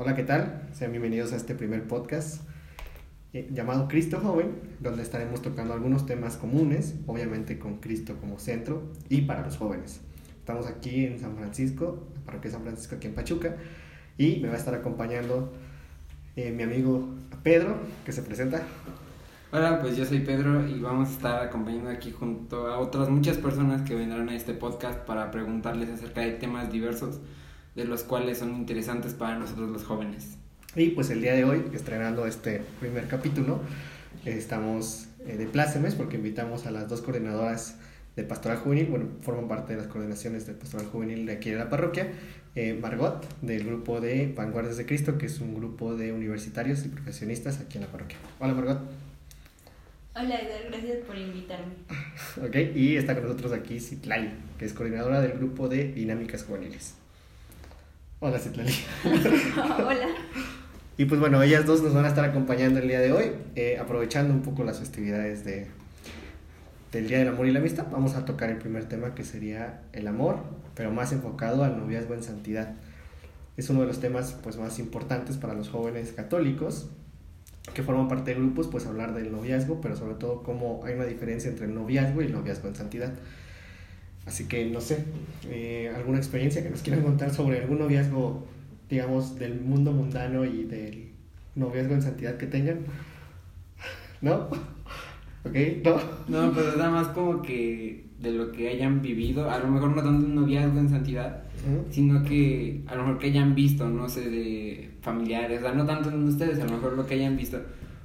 Hola, ¿qué tal? Sean bienvenidos a este primer podcast eh, llamado Cristo Joven, donde estaremos tocando algunos temas comunes, obviamente con Cristo como centro y para los jóvenes. Estamos aquí en San Francisco, la parroquia San Francisco aquí en Pachuca, y me va a estar acompañando eh, mi amigo Pedro, que se presenta. Hola, pues yo soy Pedro y vamos a estar acompañando aquí junto a otras muchas personas que vendrán a este podcast para preguntarles acerca de temas diversos de los cuales son interesantes para nosotros los jóvenes. Y pues el día de hoy, estrenando este primer capítulo, estamos eh, de plácemes porque invitamos a las dos coordinadoras de Pastoral Juvenil, bueno, forman parte de las coordinaciones de Pastoral Juvenil de aquí de la parroquia, eh, Margot, del grupo de Vanguardias de Cristo, que es un grupo de universitarios y profesionistas aquí en la parroquia. Hola Margot. Hola Edgar, gracias por invitarme. ok, y está con nosotros aquí Citlali, que es coordinadora del grupo de Dinámicas Juveniles. Hola, Citlali. Hola. Y pues bueno, ellas dos nos van a estar acompañando el día de hoy, eh, aprovechando un poco las festividades de, del Día del Amor y la Amistad. Vamos a tocar el primer tema que sería el amor, pero más enfocado al noviazgo en santidad. Es uno de los temas pues más importantes para los jóvenes católicos que forman parte de grupos, pues hablar del noviazgo, pero sobre todo cómo hay una diferencia entre el noviazgo y el noviazgo en santidad. Así que no sé, eh, alguna experiencia que nos quieran contar sobre algún noviazgo, digamos, del mundo mundano y del noviazgo en santidad que tengan. ¿No? ¿Ok? ¿No? No, pero nada más como que de lo que hayan vivido, a lo mejor no tanto un noviazgo en santidad, sino que a lo mejor que hayan visto, no sé, de familiares, o sea, no tanto en ustedes, a lo mejor lo que hayan visto,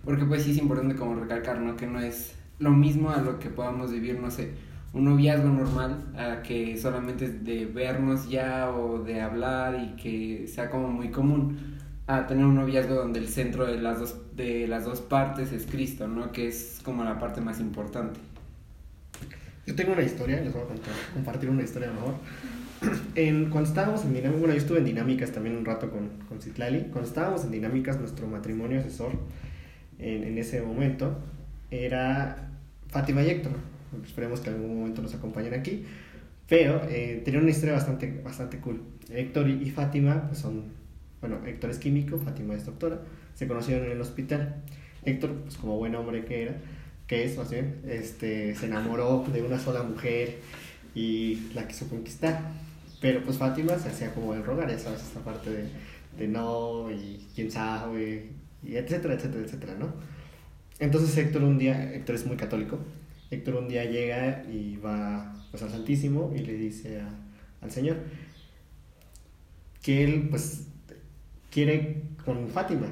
porque pues sí es importante como recalcar, ¿no? Que no es lo mismo a lo que podamos vivir, no sé, un noviazgo normal a que solamente es de vernos ya o de hablar y que sea como muy común a tener un noviazgo donde el centro de las dos de las dos partes es Cristo, ¿no? Que es como la parte más importante. Yo tengo una historia, les voy a contar, compartir una historia mejor. En, cuando estábamos en dinámicas, bueno, yo estuve en dinámicas también un rato con, con Citlali. Cuando estábamos en dinámicas, nuestro matrimonio asesor en, en ese momento era Fátima y Esperemos que algún momento nos acompañen aquí. Pero eh, tenía una historia bastante, bastante cool. Héctor y, Fátima pues son, bueno, Héctor es químico, Fátima es doctora, se conocieron en el hospital. Héctor, pues como buen hombre que era, que es más bien, este, se enamoró de una sola mujer y la quiso conquistar. Pero pues Fátima se hacía como el rogar, ya sabes, esta parte de, de no y quién sabe, y etcétera, etcétera, etcétera, ¿no? Entonces Héctor un día, Héctor es muy católico, Héctor un día llega y va pues, al Santísimo y le dice al Señor que él pues quiere con Fátima,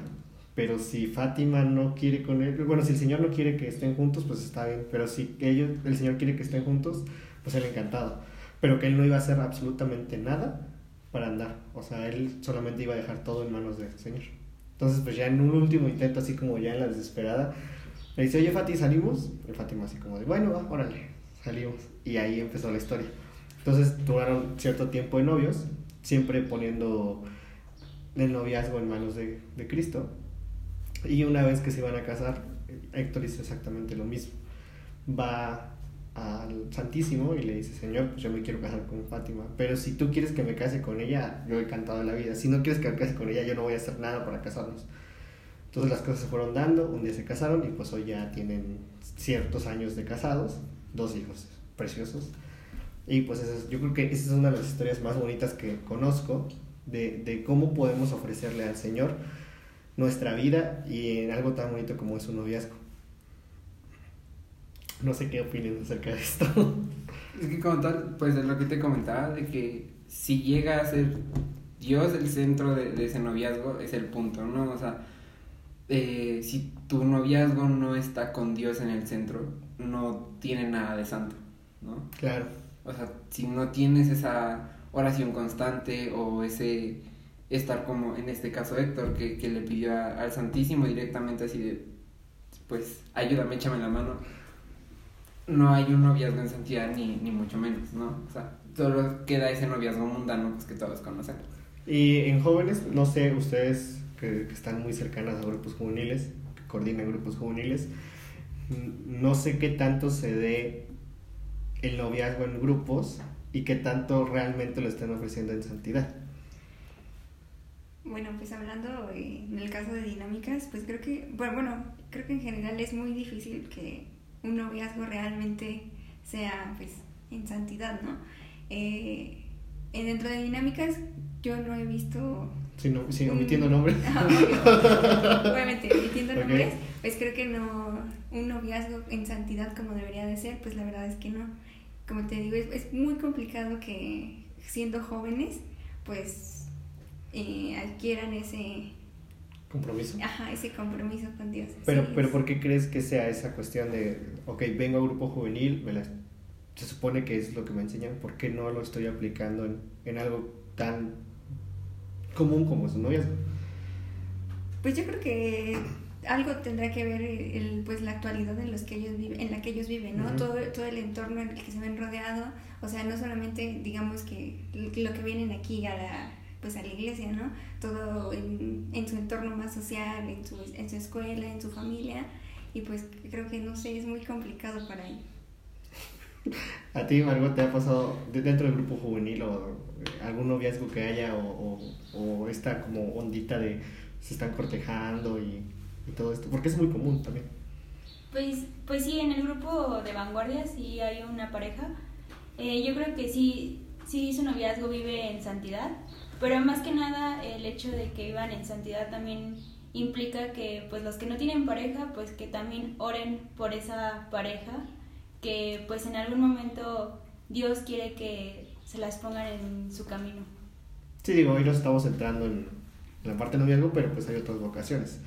pero si Fátima no quiere con él, bueno, si el Señor no quiere que estén juntos, pues está bien, pero si ellos, el Señor quiere que estén juntos, pues él encantado, pero que él no iba a hacer absolutamente nada para andar, o sea, él solamente iba a dejar todo en manos del Señor. Entonces, pues ya en un último intento, así como ya en la desesperada, me dice, oye Fati, ¿salimos? Y Fátima así como de, bueno, va, órale, salimos. Y ahí empezó la historia. Entonces duraron cierto tiempo de novios, siempre poniendo el noviazgo en manos de, de Cristo. Y una vez que se iban a casar, Héctor hizo exactamente lo mismo. Va al Santísimo y le dice, Señor, yo me quiero casar con Fátima, pero si tú quieres que me case con ella, yo he cantado la vida. Si no quieres que me case con ella, yo no voy a hacer nada para casarnos. Entonces las cosas se fueron dando, un día se casaron y pues hoy ya tienen ciertos años de casados, dos hijos preciosos. Y pues yo creo que esa es una de las historias más bonitas que conozco de, de cómo podemos ofrecerle al Señor nuestra vida y en algo tan bonito como es un noviazgo. No sé qué opinan acerca de esto. Es que como tal, pues de lo que te comentaba, de que si llega a ser Dios el centro de, de ese noviazgo, es el punto, ¿no? O sea, eh, si tu noviazgo no está con Dios en el centro, no tiene nada de santo, ¿no? Claro. O sea, si no tienes esa oración constante o ese estar como en este caso Héctor, que, que le pidió al Santísimo directamente así de, pues, ayúdame, échame la mano. No hay un noviazgo en santidad ni, ni mucho menos, ¿no? O sea, solo queda ese noviazgo mundano pues, que todos conocemos. Y en jóvenes, no sé, ustedes que, están muy cercanas a grupos juveniles, que coordinan grupos juveniles. No sé qué tanto se dé el noviazgo en grupos y qué tanto realmente lo están ofreciendo en santidad. bueno, pues hablando en el caso de dinámicas, pues creo que, bueno, bueno, creo que en general es muy difícil que un noviazgo realmente sea, pues, en santidad, ¿no? Eh, dentro de dinámicas, yo no he visto... Sí, no, sí omitiendo nombres. Obviamente, omitiendo nombres, pues creo que no, un noviazgo en santidad como debería de ser, pues la verdad es que no. Como te digo, es, es muy complicado que siendo jóvenes, pues eh, adquieran ese compromiso. Ajá, ese compromiso con Dios. Pero, pero ¿por qué crees que sea esa cuestión de, ok, vengo a grupo juvenil, se supone que es lo que me enseñan, ¿por qué no lo estoy aplicando en, en algo tan común como es un noviazgo? Pues yo creo que algo tendrá que ver el, pues la actualidad en los que ellos viven, en la que ellos viven, ¿no? todo, todo el entorno en el que se ven rodeados, o sea, no solamente digamos que lo que vienen aquí a la pues a la iglesia, ¿no? Todo en, en su entorno más social, en su, en su escuela, en su familia, y pues creo que no sé, es muy complicado para ellos. ¿A ti, Margot, te ha pasado dentro del grupo juvenil o eh, algún noviazgo que haya o, o, o esta como ondita de se están cortejando y y todo esto? Porque es muy común también. Pues, pues sí, en el grupo de vanguardia sí hay una pareja. Eh, yo creo que sí, sí su noviazgo vive en santidad, pero más que nada el hecho de que vivan en santidad también implica que pues los que no tienen pareja, pues que también oren por esa pareja, que pues en algún momento Dios quiere que se las pongan en su camino. Sí, digo, hoy nos estamos entrando en la parte de noviazgo, pero pues hay otras vocaciones.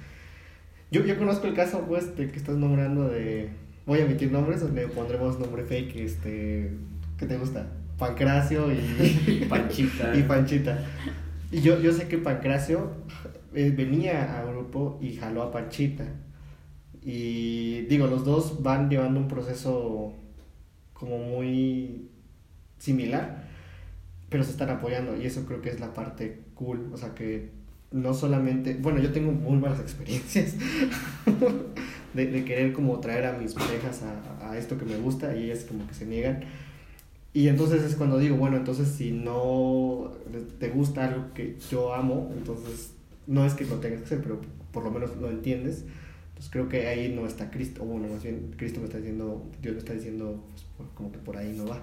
Yo, yo conozco el caso, pues, de que estás nombrando de... Voy a emitir nombres le pondremos nombre fake, este... ¿Qué te gusta? Pancracio y... Panchita. y Panchita. Y yo, yo sé que Pancracio eh, venía a grupo y jaló a Panchita. Y digo, los dos van llevando un proceso como muy similar, pero se están apoyando y eso creo que es la parte cool, o sea que no solamente, bueno, yo tengo muy malas experiencias de, querer como traer a mis parejas a, a, esto que me gusta y ellas como que se niegan. Y entonces es cuando digo, bueno, entonces si no te gusta algo que yo amo, entonces no es que lo tengas que hacer, pero por lo menos lo entiendes. Entonces creo que ahí no está Cristo, o bueno, más bien Cristo me está diciendo, Dios me está diciendo, pues, como que por ahí no va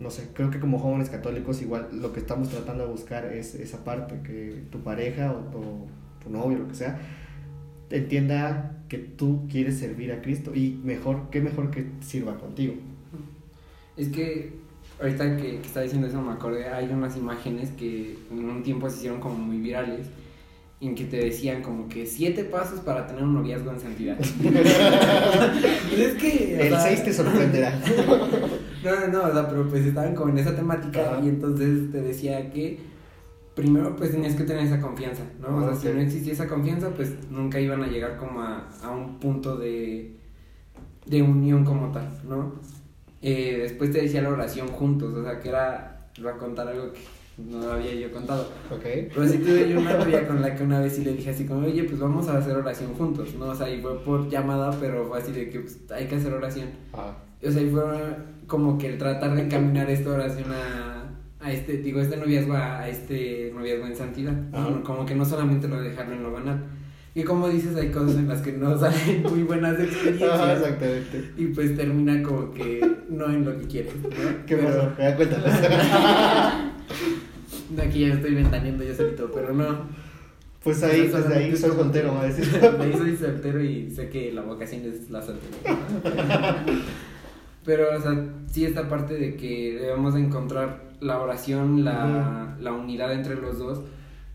no sé, creo que como jóvenes católicos igual lo que estamos tratando de buscar es esa parte, que tu pareja o tu, novio, lo que sea, entienda que tú quieres servir a Cristo y mejor, qué mejor que sirva contigo. Es que ahorita que, que está diciendo eso me acordé, hay unas imágenes que en un tiempo se hicieron como muy virales en que te decían como que siete pasos para tener un noviazgo en santidad. es que, el seis te sorprenderá. no, no, no, o sea, pero pues estaban como en esa temática y entonces te decía que primero pues tenías que tener esa confianza, ¿no? O sea, si no existía esa confianza, pues nunca iban a llegar como a, a un punto de, de unión como tal, ¿no? Eh, después te decía la oración juntos, o sea, que era, iba a contar algo que no había yo contado. Ok. Pero sí tuve yo una novia con la que una vez sí le dije así como, oye, pues vamos a hacer oración juntos, ¿no? O sea, y fue por llamada, pero fue así de que pues, hay que hacer oración. Ah. O sea, y fue como que el tratar de encaminar esta oración a, a este, digo, este noviazgo a, este noviazgo en santidad. Como que no solamente lo dejarlo en lo banal. Y como dices, hay cosas en las que no salen muy buenas experiencias. exactamente. Y pues termina como que no en lo que quieres. ¿no? ¿Qué Pero... pasó? Aquí ya estoy ventaneando yo solito, pero no. Pues ahí, pues de ahí soy soltero, a decir. De ahí soy soltero y sé que la vocación es la soltería. Pero, o sea, sí esta parte de que debemos encontrar la oración, la, la unidad entre los dos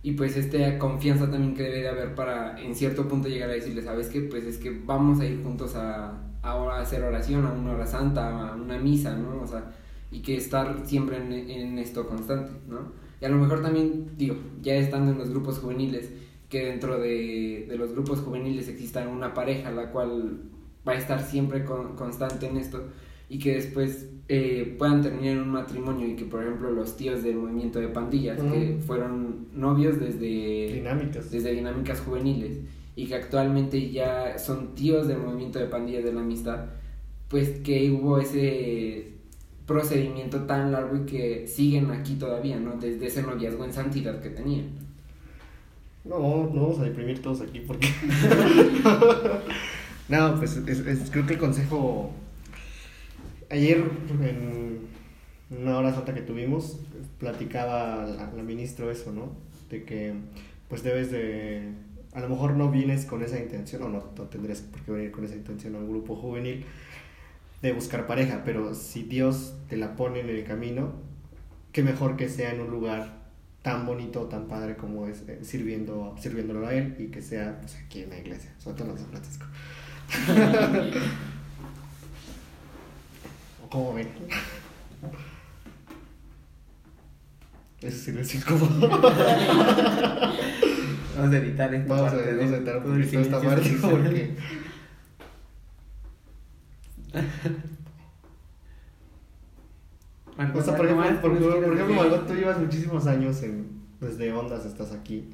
y pues esta confianza también que debe de haber para en cierto punto llegar a decirle, ¿sabes qué? Pues es que vamos a ir juntos a, a hacer oración, a una hora santa, a una misa, ¿no? O sea, y que estar siempre en, en esto constante, ¿no? Y a lo mejor también, digo, ya estando en los grupos juveniles, que dentro de, de los grupos juveniles exista una pareja la cual va a estar siempre constante en esto y que después eh, puedan terminar un matrimonio y que por ejemplo los tíos del movimiento de pandillas que fueron novios desde dinámicas. desde dinámicas juveniles y que actualmente ya son tíos del movimiento de pandillas de la amistad pues que hubo ese procedimiento tan largo y que siguen aquí todavía, ¿no? Desde ese noviazgo en santidad que tenían. No, no vamos a deprimir todos aquí porque... no, pues es, creo que el consejo... Ayer en una hora santa que tuvimos, platicaba la, la ministro eso, ¿no? De que pues debes de... A lo mejor no vienes con esa intención, o no, no tendrías por qué venir con esa intención a un grupo juvenil de buscar pareja, pero si Dios te la pone en el camino, qué mejor que sea en un lugar tan bonito, tan padre como es eh, sirviendo, sirviéndolo a Él y que sea pues, aquí en la iglesia, sobre todo en San Francisco. ¿Cómo ven? Eso sí es incómodo. Vamos a editar esta vamos parte. A, vamos a editar un esta parte porque... o sea, por ejemplo, por, ejemplo Margot, tú muchísimos años en, desde Ondas, estás aquí.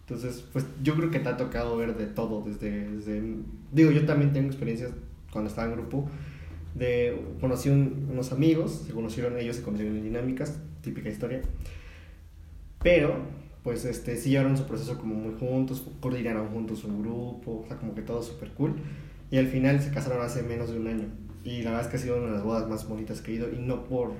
Entonces, pues yo creo que te ha tocado ver de todo, desde, desde digo, yo también tengo experiencias cuando estaba en grupo, de, conocí unos amigos, se conocieron ellos, se conocieron en dinámicas, típica historia, pero, pues, este, sí llevaron su proceso como muy juntos, coordinaron juntos un grupo, o sea, como que todo súper cool, y al final se casaron hace menos de un año. Y la verdad es que ha sido una de las bodas más bonitas que he ido. Y no por,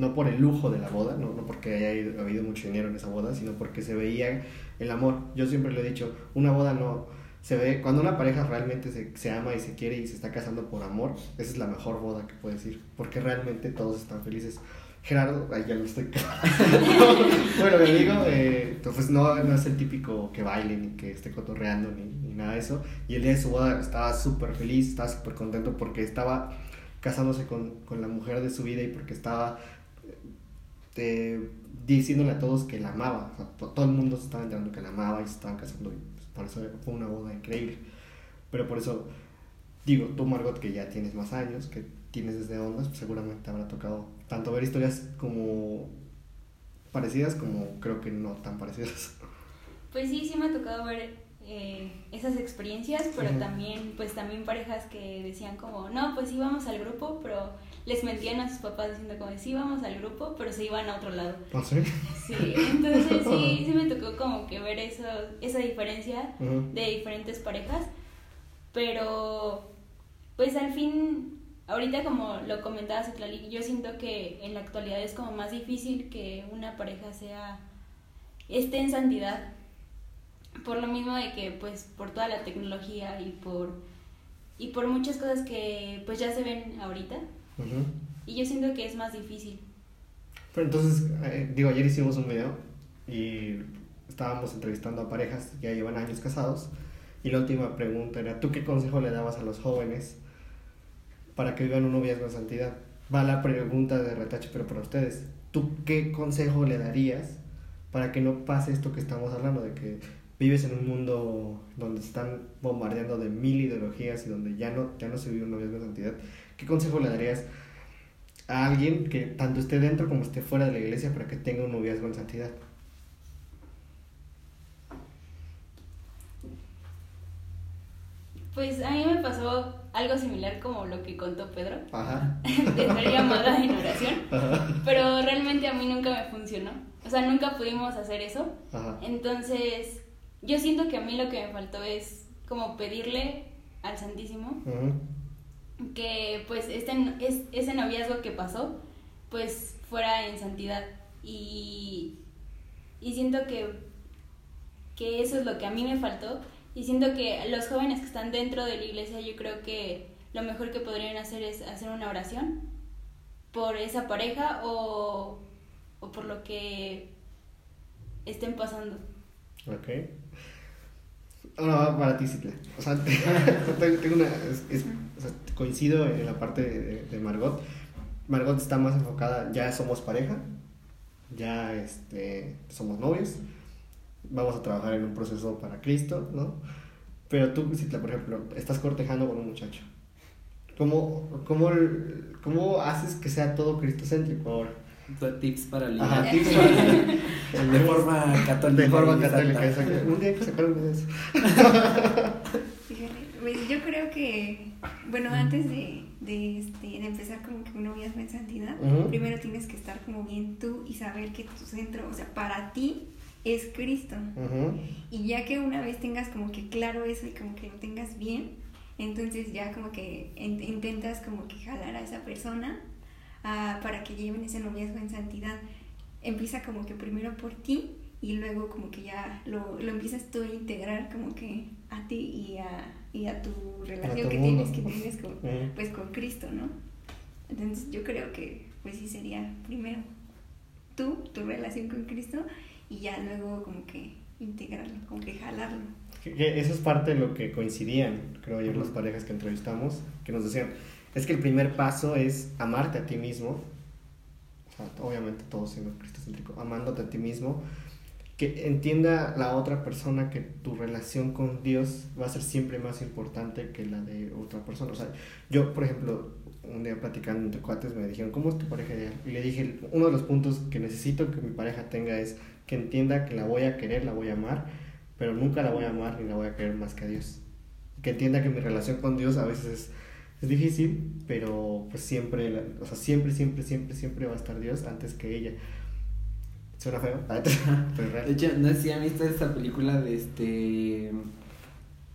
no por el lujo de la boda, no, no porque haya habido mucho dinero en esa boda, sino porque se veía el amor. Yo siempre lo he dicho, una boda no se ve, cuando una pareja realmente se, se ama y se quiere y se está casando por amor, esa es la mejor boda que puedes ir, porque realmente todos están felices. Gerardo, ay, ya lo estoy. bueno, mi amigo, eh, pues no, no, es el típico que baile ni que esté cotorreando ni, ni nada de eso. Y el día de su boda estaba súper feliz, estaba súper contento porque estaba casándose con, con, la mujer de su vida y porque estaba eh, diciéndole a todos que la amaba. todo el mundo se estaba enterando que la amaba y se estaban casando. Y pues, por eso fue una boda increíble. Pero por eso digo, tú Margot, que ya tienes más años, que tienes desde ondas, pues seguramente te habrá tocado tanto ver historias como parecidas como creo que no tan parecidas. Pues sí, sí me ha tocado ver eh, esas experiencias, pero también, pues también parejas que decían como, no, pues íbamos al grupo, pero les mentían a sus papás diciendo como, sí íbamos al grupo, pero se iban a otro lado. ¿Ah, sí? Sí, entonces sí, sí me tocó como que ver eso, esa diferencia de diferentes parejas, pero pues al fin Ahorita como lo comentaba Citlali, yo siento que en la actualidad es como más difícil que una pareja sea esté en santidad. Por lo mismo de que pues por toda la tecnología y por y por muchas cosas que pues ya se ven ahorita. Y yo siento que es más difícil. Pero entonces, eh, digo, ayer hicimos un video y estábamos entrevistando a parejas que ya llevan años casados y la última pregunta era, ¿tú qué consejo le dabas a los jóvenes para que vivan un noviazgo en santidad. Va la pregunta de retache, pero para ustedes, ¿tú qué consejo le darías para que no pase esto que estamos hablando, de que vives en un mundo donde están bombardeando de mil ideologías y donde ya no, ya no se vive un noviazgo en santidad? ¿Qué consejo le darías a alguien que tanto esté dentro como esté fuera de la iglesia para que tenga un noviazgo en santidad? Pues a mí me pasó algo similar como lo que contó Pedro, Ajá. de estar llamada en oración, pero realmente a mí nunca me funcionó, o sea, nunca pudimos hacer eso, entonces yo siento que a mí lo que me faltó es como pedirle al Santísimo que pues este, es, ese noviazgo que pasó pues fuera en santidad. Y, y siento que, que eso es lo que a mí me faltó. Y siento que los jóvenes que están dentro de la iglesia, yo creo que lo mejor que podrían hacer es hacer una oración por esa pareja o, o por lo que estén pasando. Ok. Ahora para ti, Citla. O sea, tengo una, coincido en la parte de, Margot. Margot está más enfocada, ya somos pareja, ya este, somos novios vamos a trabajar en un proceso para Cristo, ¿no? Pero tú, si por ejemplo, estás cortejando con un muchacho, ¿cómo, cómo, cómo haces que sea todo cristocéntrico ahora? Tips para ligar. tips para De forma católica. De forma católica, exacto. Un día hay que sacar un video de eso. Pues yo creo que, bueno, antes de, de, este, de empezar como que un noviazgo en santidad, primero tienes que estar como bien tú y saber que tu centro, o sea, para ti, es Cristo. Y ya que una vez tengas como que claro eso y como que lo tengas bien, entonces ya como que intentas como que jalar a esa persona para que lleven ese noviazgo en santidad. Empieza como que primero por ti y luego como que ya lo, lo empiezas tú a integrar como que a ti y a, y a tu relación que tienes, que tienes con, pues con Cristo, ¿no? Entonces yo creo que pues sí sería primero tú, tu relación con Cristo y ya luego como que integrarlo, como que jalarlo. eso es parte de lo que coincidían, creo yo, las parejas que entrevistamos, que nos decían, es que el primer paso es amarte a ti mismo, o sea, obviamente todo siendo cristocéntrico, amándote a ti mismo, que entienda la otra persona que tu relación con Dios va a ser siempre más importante que la de otra persona. O sea, yo, por ejemplo, un día platicando entre cuates me dijeron, ¿cómo es tu pareja ideal? Y le dije, uno de los puntos que necesito que mi pareja tenga es que entienda que la voy a querer, la voy a amar, pero nunca la voy a amar ni la voy a querer más que a Dios. Que entienda que mi relación con Dios a veces es, es difícil, pero pues siempre, o sea, siempre, siempre, siempre, siempre va a estar Dios antes que ella. Suena feo, De hecho, no sé si han visto esta película de este.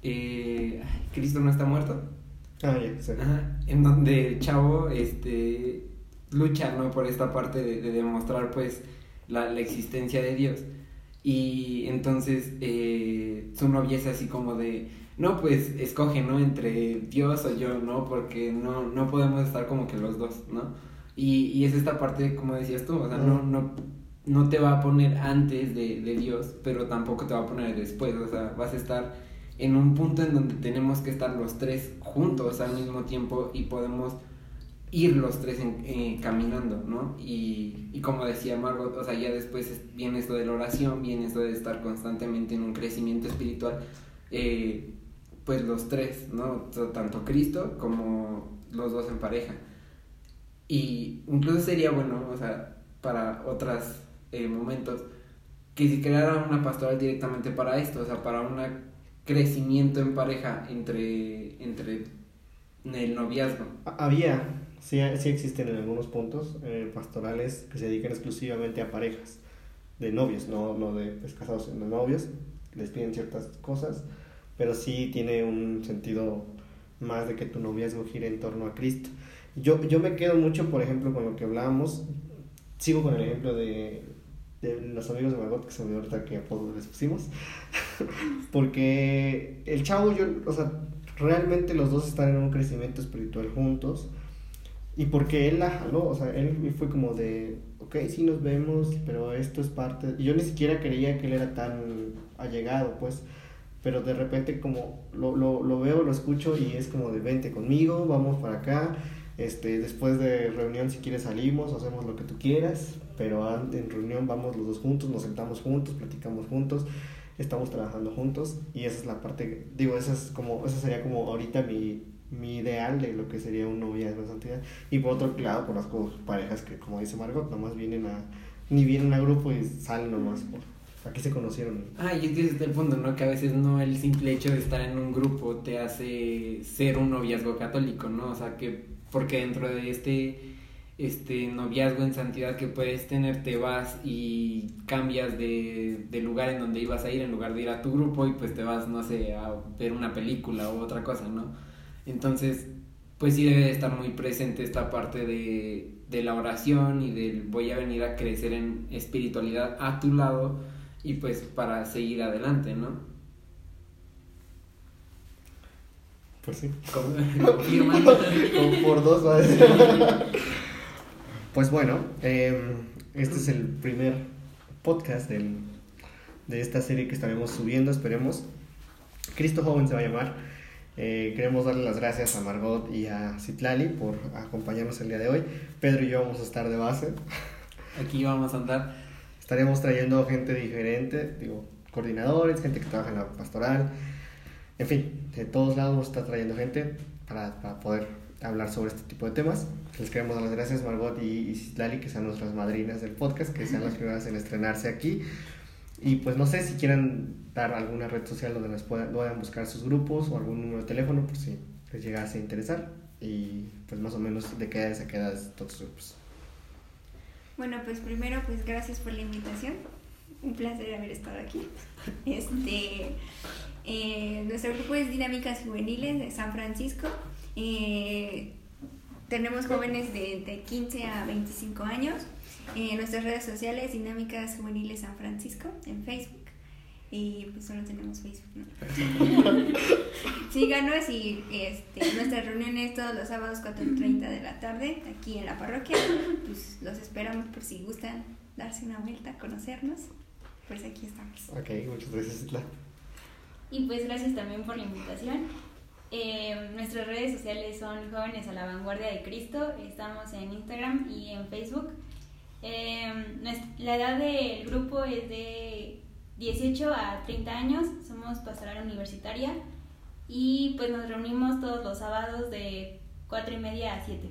Eh, Cristo no está muerto. Ah, ya, sí. en donde Chavo este, lucha, ¿no? Por esta parte de, demostrar, pues, la, la, existencia de Dios. Y entonces eh, su novia es así como de, no, pues, escoge, ¿no? Entre Dios o yo, ¿no? Porque no, no podemos estar como que los dos, ¿no? Y, y es esta parte, como decías tú, o sea, no, no no te va a poner antes de, Dios, pero tampoco te va a poner después, o sea, vas a estar en un punto en donde tenemos que estar los tres juntos al mismo tiempo y podemos ir los tres eh, caminando, ¿no? Y, y, como decía Margot, o sea, ya después viene esto de la oración, viene esto de estar constantemente en un crecimiento espiritual, eh, pues los tres, ¿no? Tanto Cristo como los dos en pareja. Y incluso sería bueno, o sea, para otras eh, momentos, que si creara una pastoral directamente para esto, o sea, para un crecimiento en pareja entre, entre el noviazgo. Había, sí, sí existen en algunos puntos eh, pastorales que se dedican exclusivamente a parejas de novios, no, no de pues, casados, de novios, les piden ciertas cosas, pero sí tiene un sentido más de que tu noviazgo gire en torno a Cristo. Yo, yo me quedo mucho, por ejemplo, con lo que hablábamos, sigo con el ejemplo de los amigos de Margot, que se me ahorita que apodo les pusimos. Porque el chavo, yo, o sea, realmente los dos están en un crecimiento espiritual juntos. Y porque él la jaló, o sea, él fue como de, ok, sí nos vemos, pero esto es parte. Y yo ni siquiera creía que él era tan allegado, pues. Pero de repente, como lo, lo, lo veo, lo escucho y es como de, vente conmigo, vamos para acá este, después de reunión, si quieres, salimos, hacemos lo que tú quieras, pero en reunión vamos los dos juntos, nos sentamos juntos, platicamos juntos, estamos trabajando juntos y esa es la parte, digo, esa, es como, esa sería como ahorita mi, mi ideal de lo que sería un noviazgo de santidad. Y por otro lado, conozco parejas que, como dice Margot, nomás vienen a, ni vienen a grupo y salen nomás por Aquí se conocieron. Ah, y es que es el punto, ¿no? Que a veces no el simple hecho de estar en un grupo te hace ser un noviazgo católico, ¿no? O sea, que porque dentro de este este noviazgo en santidad que puedes tener, te vas y cambias de, de, lugar en donde ibas a ir en lugar de ir a tu grupo y pues te vas, no sé, a ver una película u otra cosa, ¿no? Entonces, pues sí debe de estar muy presente esta parte de, de la oración y del voy a venir a crecer en espiritualidad a tu lado y pues para seguir adelante, ¿no? Pues sí. Confirmando. por dos Pues bueno, em, este es el primer podcast del, de esta serie que estaremos subiendo, esperemos. Cristo Joven se va a llamar. Eh, queremos darle las gracias a Margot y a Citlali por acompañarnos el día de hoy. Pedro y yo vamos a estar de base. Aquí vamos a andar. Estaremos trayendo gente diferente, digo, coordinadores, gente que trabaja en la pastoral, en fin, de todos lados nos está trayendo gente para, para, poder hablar sobre este tipo de temas. Les queremos dar las gracias Margot y, y Citlali, que sean nuestras madrinas del podcast, que sean las primeras en estrenarse aquí. Y pues no sé si quieran dar alguna red social donde nos puedan, puedan buscar sus grupos o algún número de teléfono por si les llegase a interesar. Y pues más o menos de qué edad se queda todos sus grupos. Bueno, pues primero pues gracias por la invitación. Un placer haber estado aquí. Este, eh, nuestro grupo es Dinámicas Juveniles de San Francisco. Eh, tenemos jóvenes de, de 15 a 25 años. En nuestras redes sociales, Dinámicas Juveniles San Francisco, en Facebook. Y pues solo tenemos Facebook, ¿no? Síganos y este, nuestras reuniones todos los sábados 4.30 de la tarde aquí en la parroquia. Pues los esperamos por si gustan darse una vuelta, conocernos. Pues aquí estamos. Ok, muchas gracias, Isla. Y pues gracias también por la invitación. Eh, nuestras redes sociales son Jóvenes a la Vanguardia de Cristo. Estamos en Instagram y en Facebook. Eh, la edad del grupo es de 18 a 30 años. Somos pastoral universitaria. Y pues nos reunimos todos los sábados de 4 y media a 7.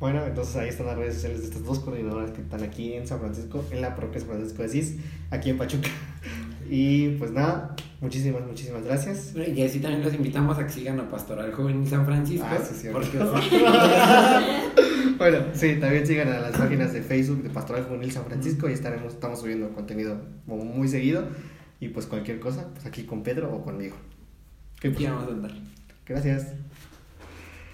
Bueno, entonces ahí están las redes sociales de estas dos coordinadoras que están aquí en San Francisco, en la parroquia San Francisco de Asís, aquí en Pachuca. Y pues nada, muchísimas, muchísimas gracias. Y así también los invitamos a que sigan a Pastoral Joven San Francisco. Ah, sí, cierto. Porque, bueno, sí, también sigan a las páginas de Facebook de Pastoral Juvenil San Francisco y estaremos, estamos subiendo contenido muy seguido. Y pues cualquier cosa, pues aquí con Pedro o conmigo. ¿Qué vamos a andar? Gracias.